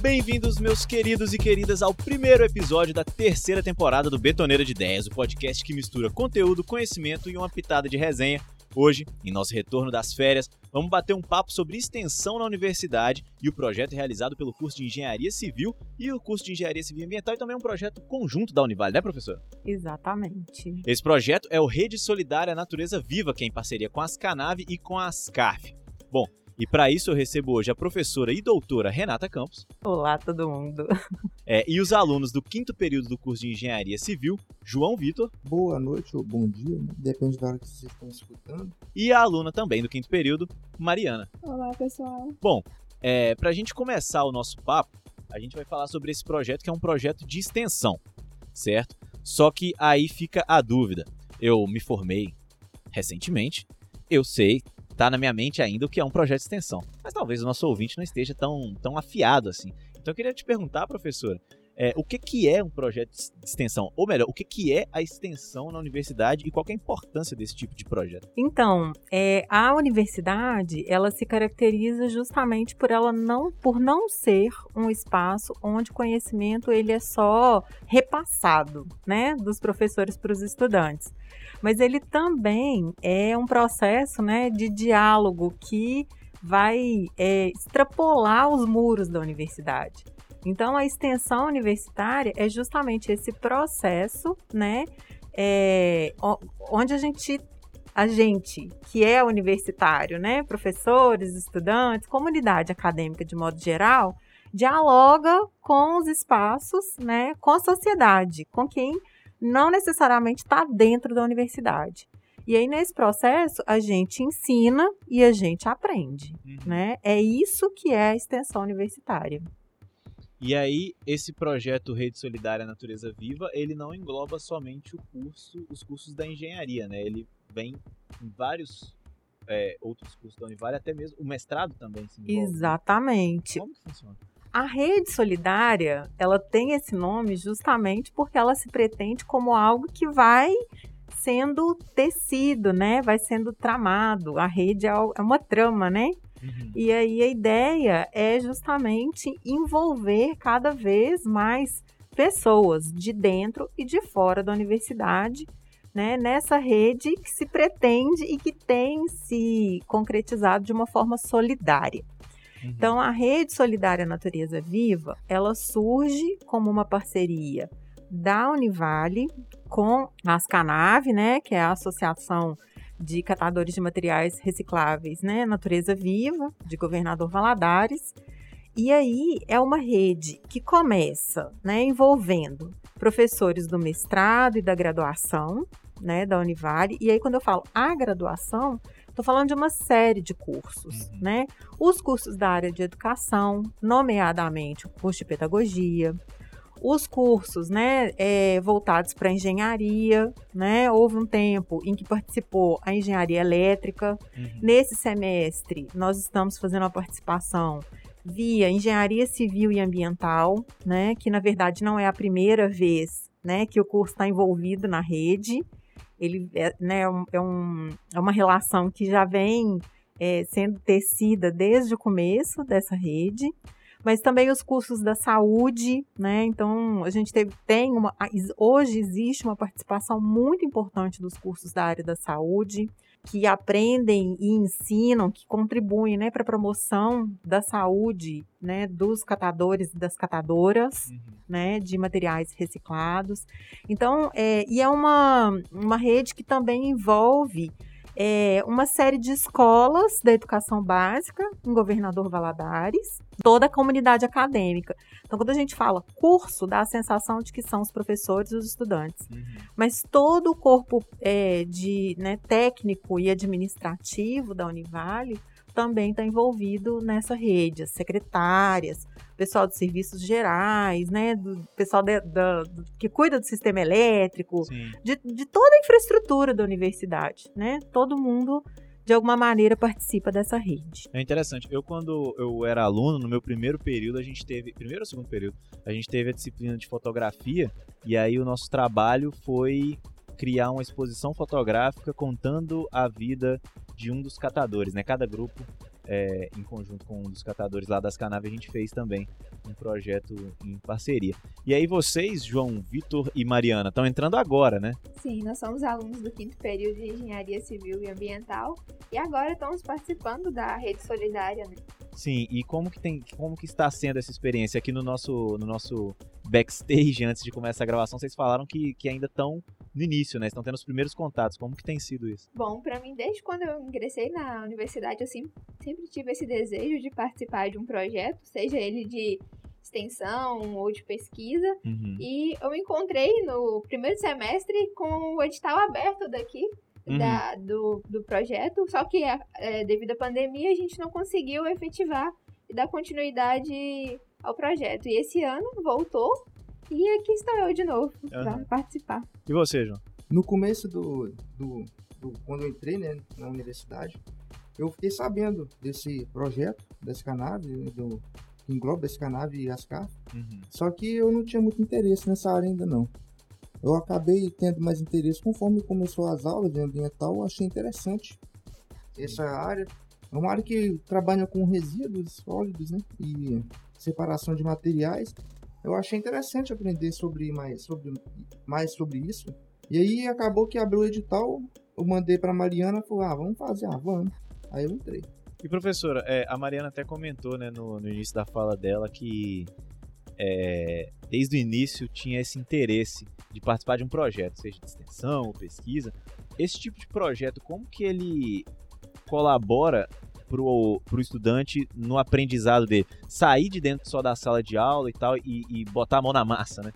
Bem-vindos, meus queridos e queridas, ao primeiro episódio da terceira temporada do Betoneira de Ideias, o podcast que mistura conteúdo, conhecimento e uma pitada de resenha. Hoje, em nosso retorno das férias, vamos bater um papo sobre extensão na universidade e o projeto realizado pelo curso de Engenharia Civil e o curso de Engenharia Civil e Ambiental e também um projeto conjunto da Univale, né, professor? Exatamente. Esse projeto é o Rede Solidária Natureza Viva, que é em parceria com a Ascanave e com a Ascarf. Bom, e para isso eu recebo hoje a professora e doutora Renata Campos. Olá, todo mundo. É, e os alunos do quinto período do curso de Engenharia Civil, João Vitor. Boa noite ou bom dia, né? depende da hora que vocês estão escutando. E a aluna também do quinto período, Mariana. Olá, pessoal. Bom, é, para a gente começar o nosso papo, a gente vai falar sobre esse projeto que é um projeto de extensão, certo? Só que aí fica a dúvida. Eu me formei recentemente, eu sei tá na minha mente ainda o que é um projeto de extensão. Mas talvez o nosso ouvinte não esteja tão, tão afiado assim. Então eu queria te perguntar, professora, é, o que, que é um projeto de extensão? Ou melhor, o que, que é a extensão na universidade e qual é a importância desse tipo de projeto? Então, é, a universidade, ela se caracteriza justamente por ela não, por não ser um espaço onde o conhecimento ele é só repassado, né, dos professores para os estudantes mas ele também é um processo né, de diálogo que vai é, extrapolar os muros da universidade. Então, a extensão universitária é justamente esse processo, né, é, onde a gente, a gente que é universitário, né, professores, estudantes, comunidade acadêmica de modo geral, dialoga com os espaços, né, com a sociedade, com quem não necessariamente está dentro da universidade. E aí, nesse processo, a gente ensina e a gente aprende, uhum. né? É isso que é a extensão universitária. E aí, esse projeto Rede Solidária Natureza Viva, ele não engloba somente o curso, os cursos da engenharia, né? Ele vem em vários é, outros cursos da Univale, até mesmo o mestrado também se envolve. Exatamente. Como que funciona? A rede solidária, ela tem esse nome justamente porque ela se pretende como algo que vai sendo tecido, né? Vai sendo tramado. A rede é, é uma trama, né? Uhum. E aí a ideia é justamente envolver cada vez mais pessoas de dentro e de fora da universidade, né? Nessa rede que se pretende e que tem se concretizado de uma forma solidária. Uhum. Então, a Rede Solidária Natureza Viva, ela surge como uma parceria da Univale com a Ascanave, né, que é a Associação de Catadores de Materiais Recicláveis, né, Natureza Viva, de Governador Valadares. E aí é uma rede que começa, né, envolvendo professores do mestrado e da graduação, né, da Univale. E aí quando eu falo a graduação, Estou falando de uma série de cursos, uhum. né? Os cursos da área de educação, nomeadamente o curso de pedagogia, os cursos, né, é, voltados para engenharia, né? Houve um tempo em que participou a engenharia elétrica. Uhum. Nesse semestre, nós estamos fazendo uma participação via engenharia civil e ambiental, né? Que na verdade não é a primeira vez, né, que o curso está envolvido na rede ele é, né, é, um, é uma relação que já vem é, sendo tecida desde o começo dessa rede, mas também os cursos da saúde, né? Então a gente teve, tem uma, hoje existe uma participação muito importante dos cursos da área da saúde que aprendem e ensinam, que contribuem né, para a promoção da saúde né, dos catadores e das catadoras uhum. né, de materiais reciclados. Então, é, e é uma, uma rede que também envolve é, uma série de escolas da educação básica em Governador Valadares, toda a comunidade acadêmica. Então, quando a gente fala curso, dá a sensação de que são os professores e os estudantes. Uhum. Mas todo o corpo é, de né, técnico e administrativo da Univale também está envolvido nessa rede, as secretárias, pessoal de serviços gerais, né, do pessoal de, da, do, que cuida do sistema elétrico, de, de, toda a infraestrutura da universidade, né? Todo mundo de alguma maneira participa dessa rede. É interessante. Eu quando eu era aluno, no meu primeiro período, a gente teve, primeiro ou segundo período, a gente teve a disciplina de fotografia e aí o nosso trabalho foi criar uma exposição fotográfica contando a vida de um dos catadores, né? Cada grupo é, em conjunto com um dos catadores lá das Canaves, a gente fez também um projeto em parceria. E aí vocês, João, Vitor e Mariana, estão entrando agora, né? Sim, nós somos alunos do quinto período de Engenharia Civil e Ambiental e agora estamos participando da Rede Solidária, né? Sim, e como que tem, como que está sendo essa experiência aqui no nosso, no nosso backstage antes de começar a gravação? Vocês falaram que, que ainda estão no início, né? Estão tendo os primeiros contatos. Como que tem sido isso? Bom, para mim, desde quando eu ingressei na universidade, eu sempre, sempre tive esse desejo de participar de um projeto, seja ele de extensão ou de pesquisa. Uhum. E eu me encontrei no primeiro semestre com o edital aberto daqui. Uhum. Da, do, do projeto, só que é, devido à pandemia a gente não conseguiu efetivar e dar continuidade ao projeto. E esse ano voltou e aqui estou eu de novo para Aham. participar. E você, João? No começo do, do, do- Quando eu entrei né, na universidade, eu fiquei sabendo desse projeto, desse canave, né, do, que engloba esse canave e as. Uhum. Só que eu não tinha muito interesse nessa área ainda não. Eu acabei tendo mais interesse conforme começou as aulas de ambiental, eu achei interessante essa área. É uma área que trabalha com resíduos sólidos, né? E separação de materiais. Eu achei interessante aprender sobre mais sobre, mais sobre isso. E aí acabou que abriu o edital, eu mandei para Mariana, falou: "Ah, vamos fazer, ah, vamos". Aí eu entrei. E professora, é, a Mariana até comentou né, no, no início da fala dela que é, desde o início tinha esse interesse de participar de um projeto, seja de extensão ou pesquisa. Esse tipo de projeto, como que ele colabora para o estudante no aprendizado dele? Sair de dentro só da sala de aula e tal e, e botar a mão na massa, né?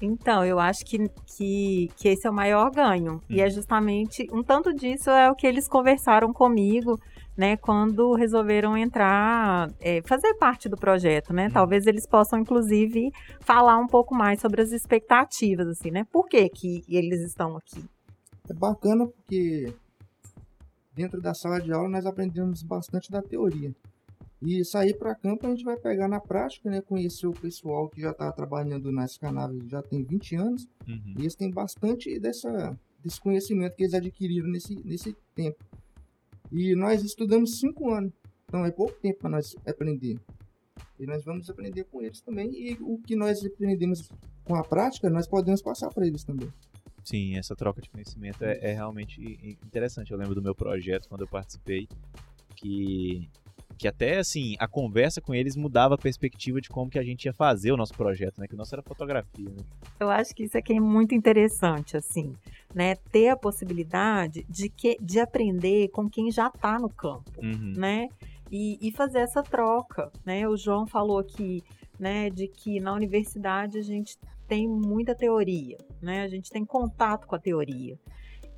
Então, eu acho que, que, que esse é o maior ganho. E é justamente um tanto disso é o que eles conversaram comigo, né, quando resolveram entrar, é, fazer parte do projeto, né? Talvez eles possam, inclusive, falar um pouco mais sobre as expectativas, assim, né? Por que, que eles estão aqui? É bacana porque dentro da sala de aula nós aprendemos bastante da teoria. E sair para campo a gente vai pegar na prática, né? Conhecer o pessoal que já está trabalhando nessa canave já tem 20 anos. Uhum. E eles têm bastante dessa, desse conhecimento que eles adquiriram nesse, nesse tempo. E nós estudamos 5 anos. Então é pouco tempo para nós aprender. E nós vamos aprender com eles também. E o que nós aprendemos com a prática, nós podemos passar para eles também. Sim, essa troca de conhecimento é, é realmente interessante. Eu lembro do meu projeto quando eu participei, que, que até assim, a conversa com eles mudava a perspectiva de como que a gente ia fazer o nosso projeto, né? Que o nosso era fotografia, né? Eu acho que isso aqui é muito interessante, assim, né? Ter a possibilidade de, que, de aprender com quem já está no campo. Uhum. né? E, e fazer essa troca, né? O João falou aqui, né, de que na universidade a gente tem muita teoria, né? A gente tem contato com a teoria.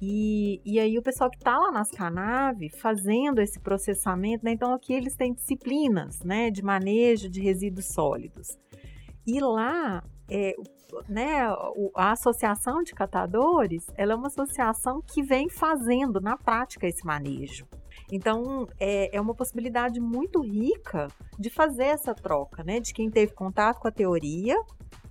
E, e aí o pessoal que está lá nas Canave fazendo esse processamento, né? Então aqui eles têm disciplinas, né, de manejo de resíduos sólidos. E lá, é, né, a associação de catadores, ela é uma associação que vem fazendo na prática esse manejo. Então, é, é uma possibilidade muito rica de fazer essa troca, né? De quem teve contato com a teoria,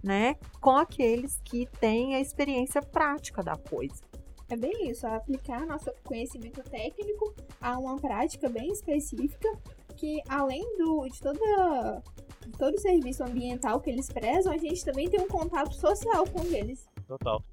né? Com aqueles que têm a experiência prática da coisa. É bem isso, aplicar nosso conhecimento técnico a uma prática bem específica que além do, de, toda, de todo o serviço ambiental que eles prezam, a gente também tem um contato social com eles. Total.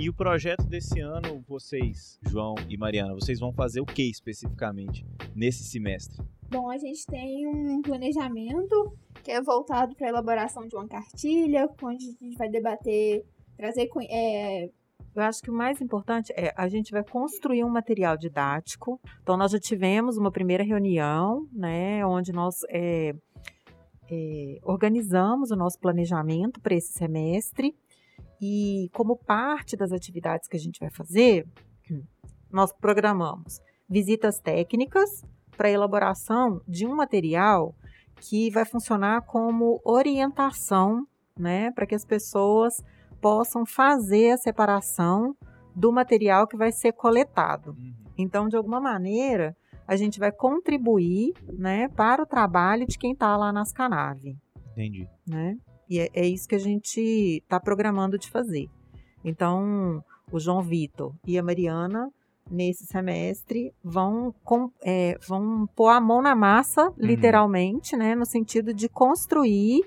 E o projeto desse ano, vocês, João e Mariana, vocês vão fazer o que especificamente nesse semestre? Bom, a gente tem um planejamento que é voltado para a elaboração de uma cartilha, onde a gente vai debater, trazer é, Eu acho que o mais importante é a gente vai construir um material didático. Então, nós já tivemos uma primeira reunião, né, onde nós é, é, organizamos o nosso planejamento para esse semestre. E como parte das atividades que a gente vai fazer, nós programamos visitas técnicas para elaboração de um material que vai funcionar como orientação, né, para que as pessoas possam fazer a separação do material que vai ser coletado. Então, de alguma maneira, a gente vai contribuir né, para o trabalho de quem está lá nas Canave. Entendi. Né? E é, é isso que a gente está programando de fazer. Então, o João Vitor e a Mariana, nesse semestre, vão, com, é, vão pôr a mão na massa, uhum. literalmente, né, no sentido de construir,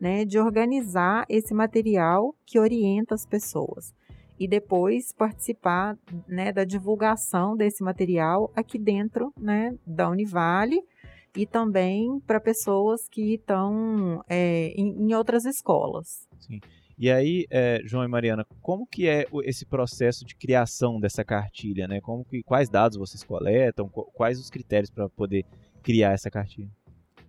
né, de organizar esse material que orienta as pessoas e depois participar né, da divulgação desse material aqui dentro né, da Univale e também para pessoas que estão é, em, em, outras escolas. Sim. E aí, é, João e Mariana, como que é esse processo de criação dessa cartilha, né? Como que, quais dados vocês coletam, quais os critérios para poder criar essa cartilha?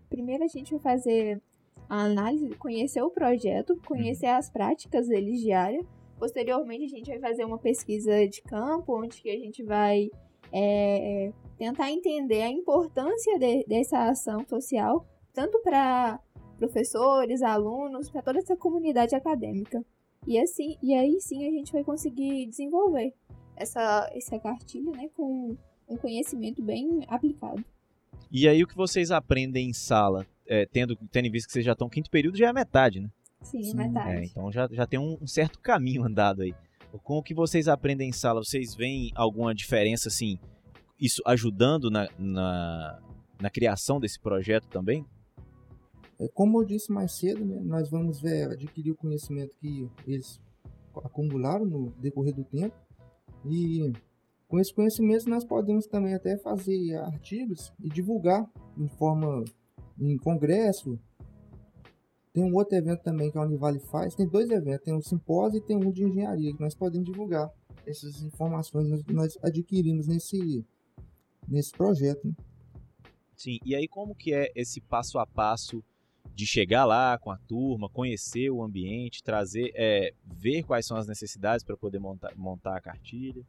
Primeiro a gente vai fazer a análise, conhecer o projeto, conhecer uhum. as práticas deles diárias Posteriormente, a gente vai fazer uma pesquisa de campo, onde que a gente vai é, tentar entender a importância de, dessa ação social, tanto para professores, alunos, para toda essa comunidade acadêmica. E assim, e aí sim a gente vai conseguir desenvolver essa, essa cartilha, né, com um conhecimento bem aplicado. E aí o que vocês aprendem em sala, é, tendo, tendo em vista que vocês já estão quinto período, já é metade, né? Sim, Sim metade. É, então já, já tem um, um, certo caminho andado aí. Com o que vocês aprendem em sala, vocês veem alguma diferença, assim, isso ajudando na, na, na criação desse projeto também? É, como eu disse mais cedo, né, nós vamos ver, adquirir o conhecimento que eles acumularam no decorrer do tempo e com esse conhecimento nós podemos também até fazer artigos e divulgar em forma em congresso tem um outro evento também que a Univale faz. Tem dois eventos, tem um simpósio e tem um de engenharia, que nós podemos divulgar essas informações que nós adquirimos nesse, nesse projeto. Né? Sim, e aí como que é esse passo a passo de chegar lá com a turma, conhecer o ambiente, trazer, é, ver quais são as necessidades para poder montar, montar a cartilha?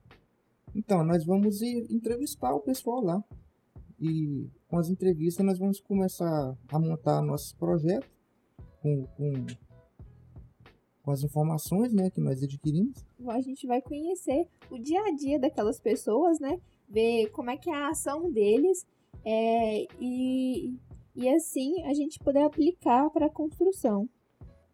Então, nós vamos ir entrevistar o pessoal lá. E com as entrevistas nós vamos começar a montar nossos projetos com, com, com as informações né, que nós adquirimos. A gente vai conhecer o dia a dia daquelas pessoas, né? Ver como é que é a ação deles é, e, e assim a gente poder aplicar para a construção.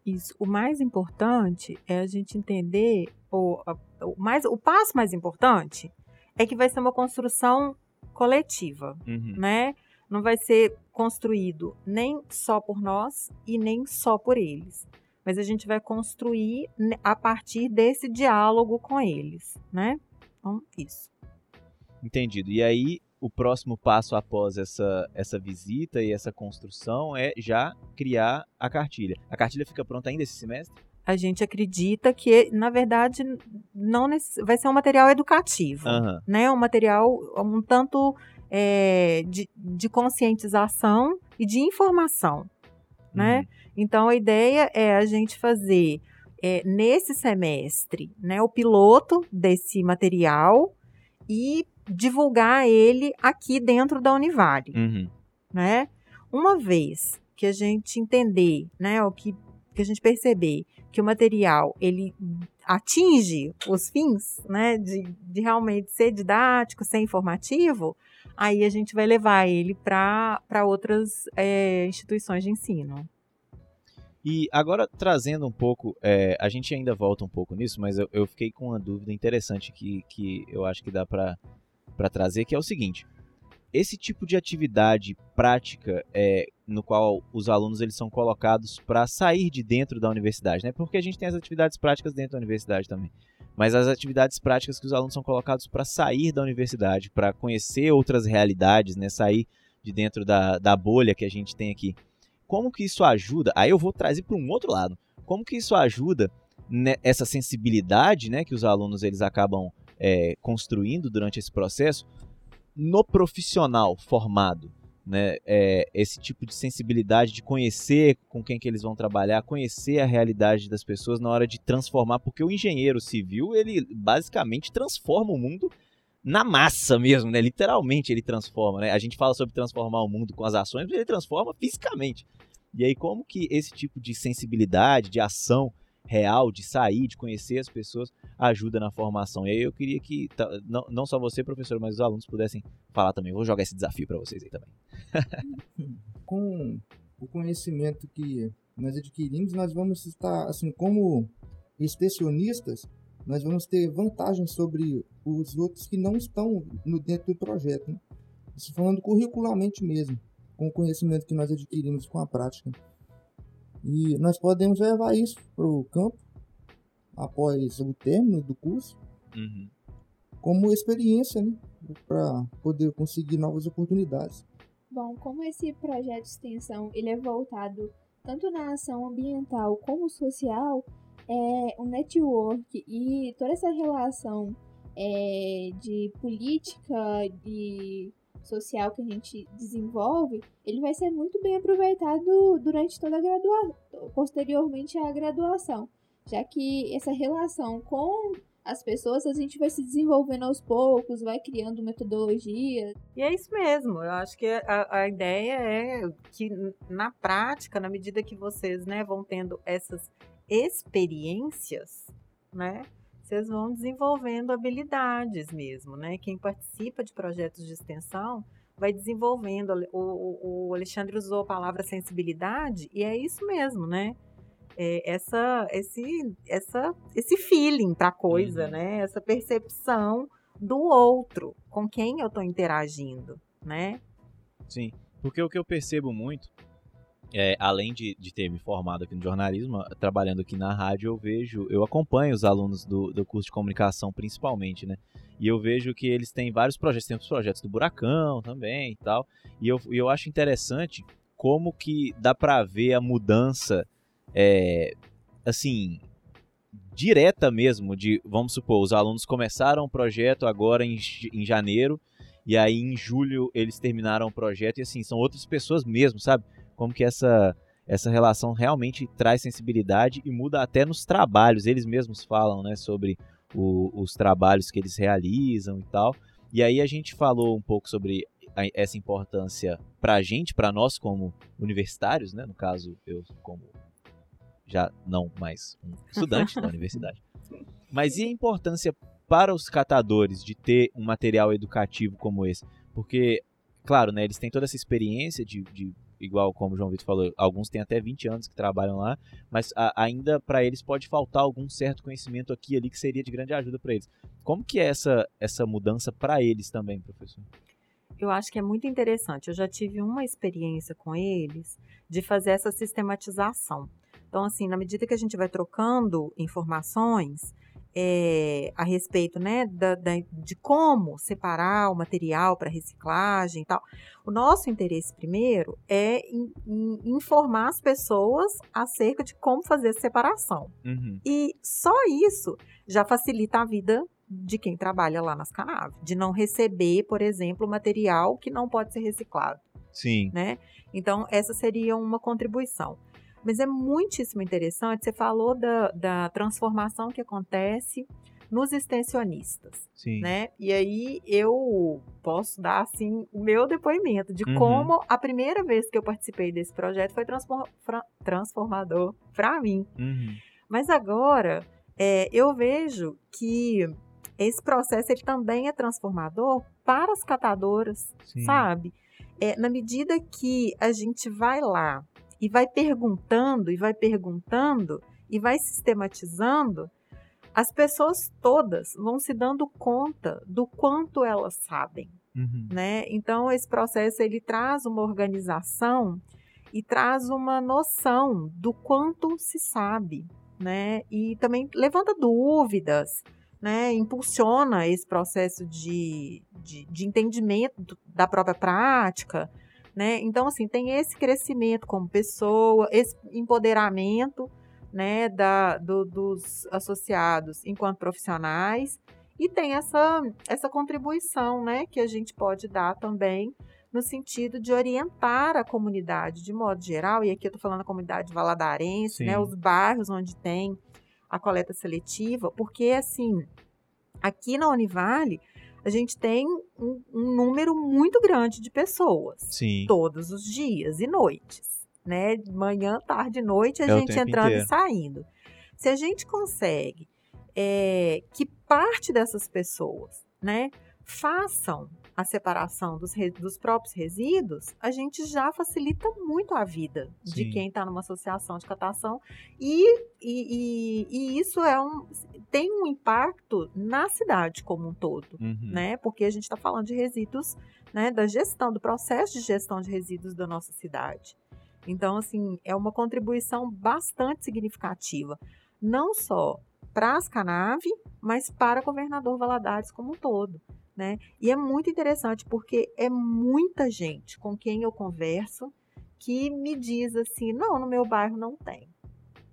Isso. O mais importante é a gente entender o, o, mais, o passo mais importante é que vai ser uma construção coletiva, uhum. né? Não vai ser construído nem só por nós e nem só por eles. Mas a gente vai construir a partir desse diálogo com eles, né? Então, isso. Entendido. E aí, o próximo passo após essa, essa visita e essa construção é já criar a cartilha. A cartilha fica pronta ainda esse semestre? A gente acredita que, na verdade, não vai ser um material educativo, uhum. né? Um material um tanto é, de, de conscientização e de informação, né? Uhum. Então a ideia é a gente fazer é, nesse semestre, né, o piloto desse material e divulgar ele aqui dentro da Univale, uhum. né? Uma vez que a gente entender, né, o que, que a gente perceber que o material ele atinge os fins, né, de, de realmente ser didático, ser informativo, aí a gente vai levar ele para outras é, instituições de ensino. E agora trazendo um pouco, é, a gente ainda volta um pouco nisso, mas eu, eu, fiquei com uma dúvida interessante que, que eu acho que dá para trazer, que é o seguinte: esse tipo de atividade prática é, no qual os alunos eles são colocados para sair de dentro da universidade, né? Porque a gente tem as atividades práticas dentro da universidade também mas as atividades práticas que os alunos são colocados para sair da universidade, para conhecer outras realidades, né, sair de dentro da, da bolha que a gente tem aqui. Como que isso ajuda? Aí eu vou trazer para um outro lado. Como que isso ajuda né, essa sensibilidade né, que os alunos eles acabam é, construindo durante esse processo no profissional formado? Né, é, esse tipo de sensibilidade de conhecer com quem que eles vão trabalhar, conhecer a realidade das pessoas na hora de transformar, porque o engenheiro civil, ele basicamente transforma o mundo na massa mesmo, né? Literalmente ele transforma, né? A gente fala sobre transformar o mundo com as ações, mas ele transforma fisicamente. E aí como que esse tipo de sensibilidade, de ação, real de sair, de conhecer as pessoas, ajuda na formação. E aí eu queria que não, só você, professor, mas os alunos pudessem falar também. Vou jogar esse desafio para vocês aí também. Com o conhecimento que nós adquirimos, nós vamos estar, assim, como extensionistas, nós vamos ter vantagens sobre os outros que não estão no dentro do projeto. Né? Isso falando curricularmente mesmo, com o conhecimento que nós adquirimos com a prática. E nós podemos levar isso para o campo após o término do curso, uhum. como experiência, né? para poder conseguir novas oportunidades. Bom, como esse projeto de extensão ele é voltado tanto na ação ambiental como social, é um network e toda essa relação é, de política e social que a gente desenvolve, ele vai ser muito bem aproveitado durante toda a graduação, posteriormente à graduação, já que essa relação com as pessoas, a gente vai se desenvolvendo aos poucos, vai criando metodologia. E é isso mesmo. Eu acho que a, a ideia é que na prática, na medida que vocês né, vão tendo essas experiências, né? Vocês vão desenvolvendo habilidades mesmo, né? Quem participa de projetos de extensão vai desenvolvendo. O, o Alexandre usou a palavra sensibilidade e é isso mesmo, né? É essa, esse, essa, esse feeling para a coisa, uhum. né? Essa percepção do outro, com quem eu estou interagindo, né? Sim, porque o que eu percebo muito é, além de, de ter me formado aqui no jornalismo, trabalhando aqui na rádio, eu vejo, eu acompanho os alunos do, do curso de comunicação principalmente, né? E eu vejo que eles têm vários projetos, tem os projetos do Buracão também e tal. E eu, eu acho interessante como que dá para ver a mudança, é, assim, direta mesmo, de, vamos supor, os alunos começaram o projeto agora em, em janeiro, e aí em julho eles terminaram o projeto, e assim, são outras pessoas mesmo, sabe? Como que essa essa relação realmente traz sensibilidade e muda até nos trabalhos. Eles mesmos falam, né, sobre o, os trabalhos que eles realizam e tal. E aí a gente falou um pouco sobre a, essa importância para a gente, para nós como universitários, né, no caso eu como já não mais um estudante da universidade. Mas e a importância para os catadores de ter um material educativo como esse? Porque, claro, né, eles têm toda essa experiência de, de igual como o João Vitor falou, alguns têm até 20 anos que trabalham lá, mas a, ainda para eles pode faltar algum certo conhecimento aqui ali que seria de grande ajuda para eles. Como que é essa, essa mudança para eles também, professor? Eu acho que é muito interessante. Eu já tive uma experiência com eles de fazer essa sistematização. Então, assim, na medida que a gente vai trocando informações, é, a respeito né, da, da, de como separar o material para reciclagem e tal. O nosso interesse primeiro é em, em informar as pessoas acerca de como fazer essa separação. Uhum. E só isso já facilita a vida de quem trabalha lá nas canaves, de não receber, por exemplo, material que não pode ser reciclado. Sim. Né? Então, essa seria uma contribuição. Mas é muitíssimo interessante, você falou da, da transformação que acontece nos extensionistas, Sim. né? E aí eu posso dar assim o meu depoimento de uhum. como a primeira vez que eu participei desse projeto foi transformador para mim. Uhum. Mas agora é, eu vejo que esse processo ele também é transformador para as catadoras, Sim. sabe? É, na medida que a gente vai lá e vai perguntando, e vai perguntando, e vai sistematizando, as pessoas todas vão se dando conta do quanto elas sabem, uhum. né? Então esse processo ele traz uma organização e traz uma noção do quanto se sabe, né? E também levanta dúvidas, né? Impulsiona esse processo de, de, de entendimento da própria prática, né? Então, assim, tem esse crescimento como pessoa, esse empoderamento né, da, do, dos associados enquanto profissionais e tem essa, essa contribuição né, que a gente pode dar também no sentido de orientar a comunidade de modo geral, e aqui eu estou falando a comunidade valadarense, né, os bairros onde tem a coleta seletiva, porque assim, aqui na Univale, a gente tem um, um número muito grande de pessoas. Sim. Todos os dias e noites. Né? Manhã, tarde, noite, a é gente entrando inteiro. e saindo. Se a gente consegue é, que parte dessas pessoas, né, façam a separação dos, dos próprios resíduos, a gente já facilita muito a vida Sim. de quem está numa associação de catação e, e, e, e, isso é um, tem um impacto na cidade como um todo, uhum. né? Porque a gente está falando de resíduos, né? Da gestão, do processo de gestão de resíduos da nossa cidade. Então, assim, é uma contribuição bastante significativa, não só para as Canave, mas para o governador Valadares como um todo né? E é muito interessante porque é muita gente com quem eu converso que me diz assim, não, no meu bairro não tem,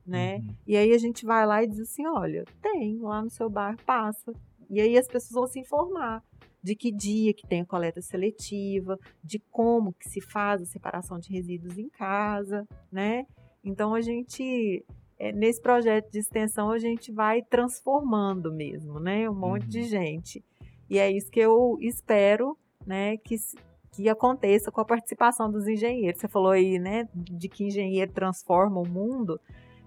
né? Uhum. E aí a gente vai lá e diz assim, olha, tem, lá no seu bairro passa. E aí as pessoas vão se informar de que dia que tem a coleta seletiva, de como que se faz a separação de resíduos em casa, né? Então a gente é, nesse projeto de extensão a gente vai transformando mesmo, né? Um monte uhum. de gente. E é isso que eu espero, né, que, que aconteça com a participação dos engenheiros. Você falou aí, né, de que engenheiro transforma o mundo,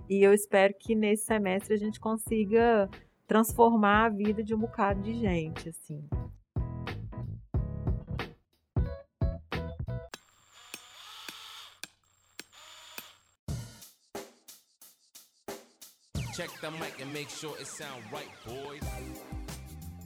e eu espero que nesse semestre a gente consiga transformar a vida de um bocado de gente, assim. Check the mic and make sure it sound right, boys.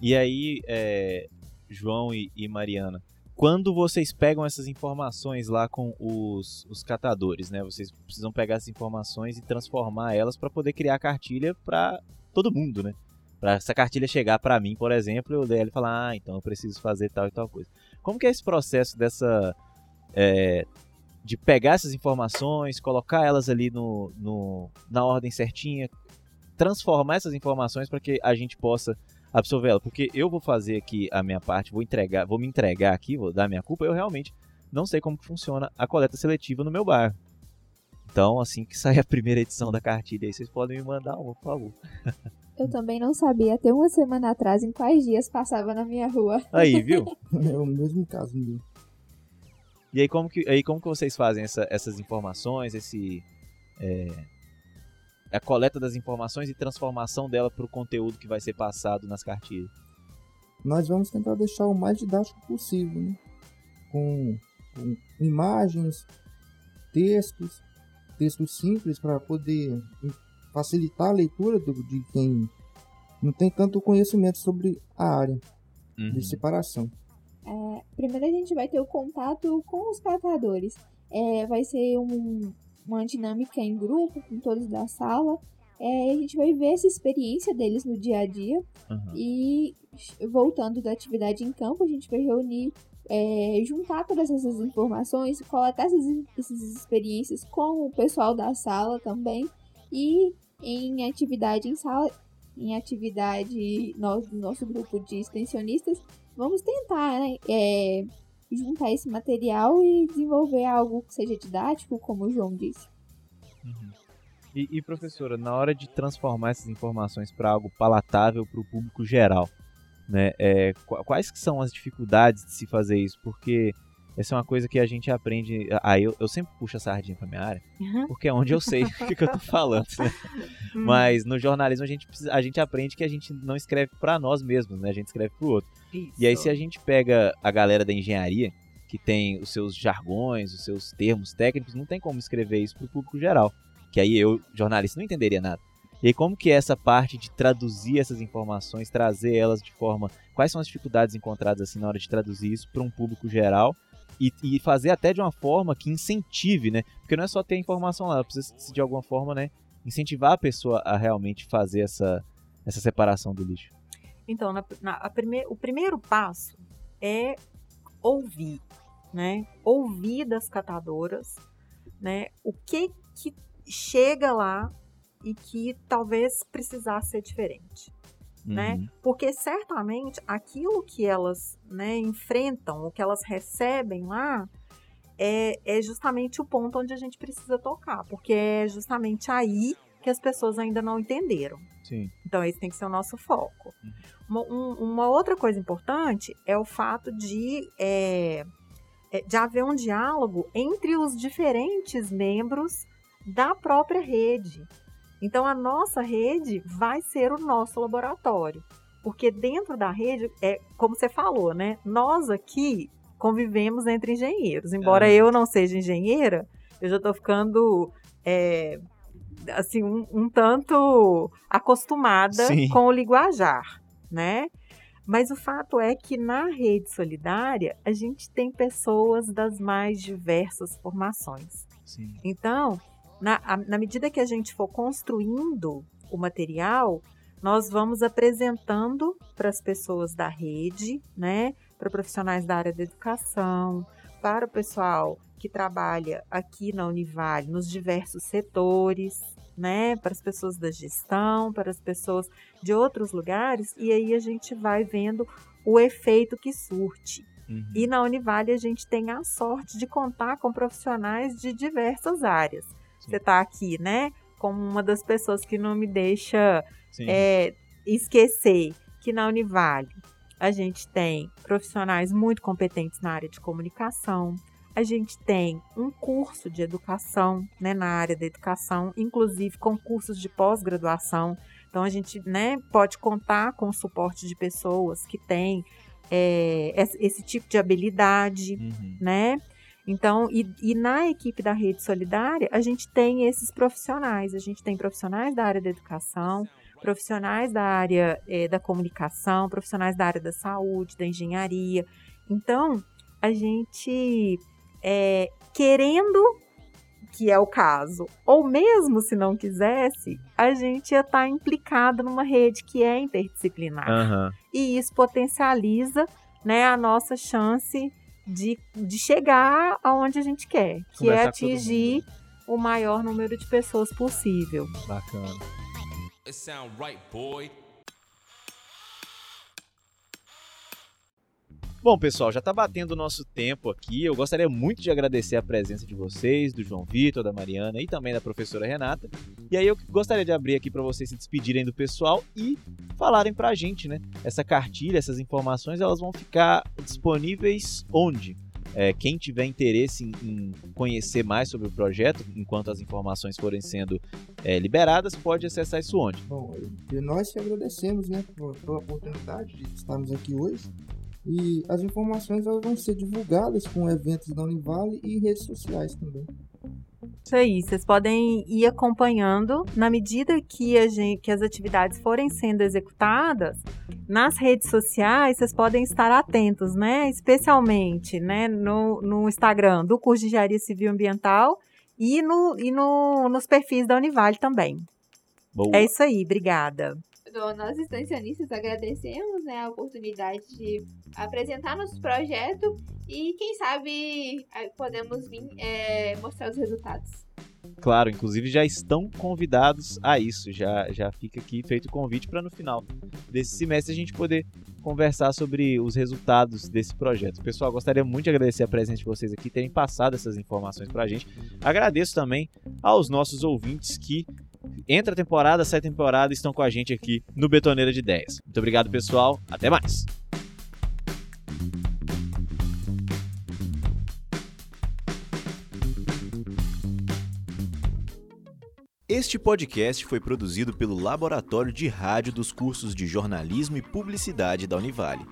E aí, é, João e, e, Mariana, quando vocês pegam essas informações lá com os, os catadores, né? Vocês precisam pegar essas informações e transformar elas para poder criar a cartilha para todo mundo, né? Para essa cartilha chegar para mim, por exemplo, eu ler e falar, ah, então eu preciso fazer tal e tal coisa. Como que é esse processo dessa é, de pegar essas informações, colocar elas ali no, no, na ordem certinha, transformar essas informações para que a gente possa absorver ela. Porque eu vou fazer aqui a minha parte, vou entregar, vou me entregar aqui, vou dar minha culpa, eu realmente não sei como que funciona a coleta seletiva no meu bar. Então, assim que sair a primeira edição da cartilha aí, vocês podem me mandar uma, por favor. Eu também não sabia, até uma semana atrás, em quais dias passava na minha rua. Aí, viu? é o mesmo caso, meu. E aí como que, aí como que vocês fazem essa, essas informações, esse... É, a coleta das informações e transformação dela para o conteúdo que vai ser passado nas cartilhas? Nós vamos tentar deixar o mais didático possível, né? com, com imagens, textos, textos simples para poder facilitar a leitura do, de quem não tem tanto conhecimento sobre a área uhum. de separação. É, primeiro a gente vai ter o contato com os catadores. É, vai ser um, uma dinâmica em grupo com todos da sala. É, a gente vai ver essa experiência deles no dia a dia. Uhum. E voltando da atividade em campo, a gente vai reunir, é, juntar todas essas informações, coletar essas, essas experiências com o pessoal da sala também. E em atividade em sala, em atividade no, no nosso grupo de extensionistas, vamos tentar né, é, juntar esse material e desenvolver algo que seja didático, como o João disse. Uhum. E, e, professora, na hora de transformar essas informações para algo palatável para o público geral, né, é, quais que são as dificuldades de se fazer isso? Porque essa é uma coisa que a gente aprende. Ah, eu, eu sempre puxo a sardinha pra minha área, uhum. porque é onde eu sei o que, que, eu tô falando. Né? Uhum. Mas no jornalismo a gente, a gente aprende que a gente não escreve para nós mesmos, né? A gente escreve pro outro. Isso. E aí, se a gente pega a galera da engenharia, que tem os seus jargões, os seus termos técnicos, não tem como escrever isso pro público geral. Que aí eu, jornalista, não entenderia nada. E aí, como que é essa parte de traduzir essas informações, trazer elas de forma. Quais são as dificuldades encontradas assim na hora de traduzir isso para um público geral? E, e, fazer até de uma forma que incentive, né? Porque não é só ter a informação lá, precisa de alguma forma, né? Incentivar a pessoa a realmente fazer essa, essa separação do lixo. Então, na, na, prime, o primeiro passo é ouvir, né? Ouvir das catadoras, né? O que que chega lá e que talvez precisasse ser diferente. Né? Uhum. Porque certamente aquilo que elas né, enfrentam, o que elas recebem lá, é, é justamente o ponto onde a gente precisa tocar, porque é justamente aí que as pessoas ainda não entenderam. Sim. Então, esse tem que ser o nosso foco. Uhum. Uma, um, uma, outra coisa importante é o fato de, é, é, de haver um diálogo entre os diferentes membros da própria rede. Então, a nossa rede vai ser o nosso laboratório. Porque dentro da rede, é como você falou, né? Nós aqui convivemos entre engenheiros. Embora Ah. eu não seja engenheira, eu já estou ficando é, assim um, um tanto acostumada Sim. com o linguajar, né? Mas o fato é que na rede solidária a gente tem pessoas das mais diversas formações. Sim. Então, na, a- na medida que a gente for construindo o material, nós vamos apresentando para as pessoas da rede, né, para profissionais da área da educação, para o pessoal que trabalha aqui na Univale nos diversos setores, né, para as pessoas da gestão, para as pessoas de outros lugares, e aí a gente vai vendo o efeito que surte. Uhum. E na Univale a gente tem a sorte de contar com profissionais de diversas áreas. Sim. Você está aqui, né? Como uma das pessoas que não me deixa é, esquecer que na Univale a gente tem profissionais muito competentes na área de comunicação. A gente tem um curso de educação né, na área da educação, inclusive com cursos de pós-graduação. Então a gente né, pode contar com o suporte de pessoas que têm é, esse- esse tipo de habilidade Uhum. né? Então, e, e na equipe da Rede Solidária, a gente tem esses profissionais. A gente tem profissionais da área da educação, profissionais da área eh, da comunicação, profissionais da área da saúde, da engenharia. Então, a gente, eh, querendo, que é o caso, ou mesmo se não quisesse, a gente ia estar implicado numa rede que é interdisciplinar Aham. e isso potencializa né, a nossa chance de, de chegar aonde a gente quer, que é Conversar atingir o maior número de pessoas possível. Bacana. It sound right, boy. Bom, pessoal, já está batendo o nosso tempo aqui. Eu gostaria muito de agradecer a presença de vocês, do João Vitor, da Mariana e também da professora Renata. E aí eu gostaria de abrir aqui para vocês se despedirem do pessoal e falarem para a gente, né? Essa cartilha, essas informações, elas vão ficar disponíveis onde? É, quem tiver interesse em, em conhecer mais sobre o projeto, enquanto as informações forem sendo é, liberadas, pode acessar isso onde? Bom, nós que agradecemos, né, pela oportunidade de estarmos aqui hoje. E as informações elas vão ser divulgadas com eventos da Univale e redes sociais também. Isso aí, vocês podem ir acompanhando na medida que, a gente, que as atividades forem sendo executadas nas redes sociais, vocês podem estar atentos, né? Especialmente né, no, no Instagram do curso de Engenharia Civil e Ambiental e, no, e no, nos perfis da Univale também. Boa. É isso aí, obrigada. Bom, nós extensionistas agradecemos né, a oportunidade de apresentar nosso projeto e quem sabe podemos vir eh, mostrar os resultados. Claro, inclusive já estão convidados a isso. Já, já fica aqui feito o convite para no final desse semestre a gente poder conversar sobre os resultados desse projeto. Pessoal, gostaria muito de agradecer a presença de vocês aqui, terem passado essas informações para a gente. Agradeço também aos nossos ouvintes que entra temporada, sai temporada, estão com a gente aqui no Betoneira de Ideias. Muito obrigado, pessoal. Até mais. Este podcast foi produzido pelo Laboratório de Rádio dos cursos de Jornalismo e Publicidade da Univale.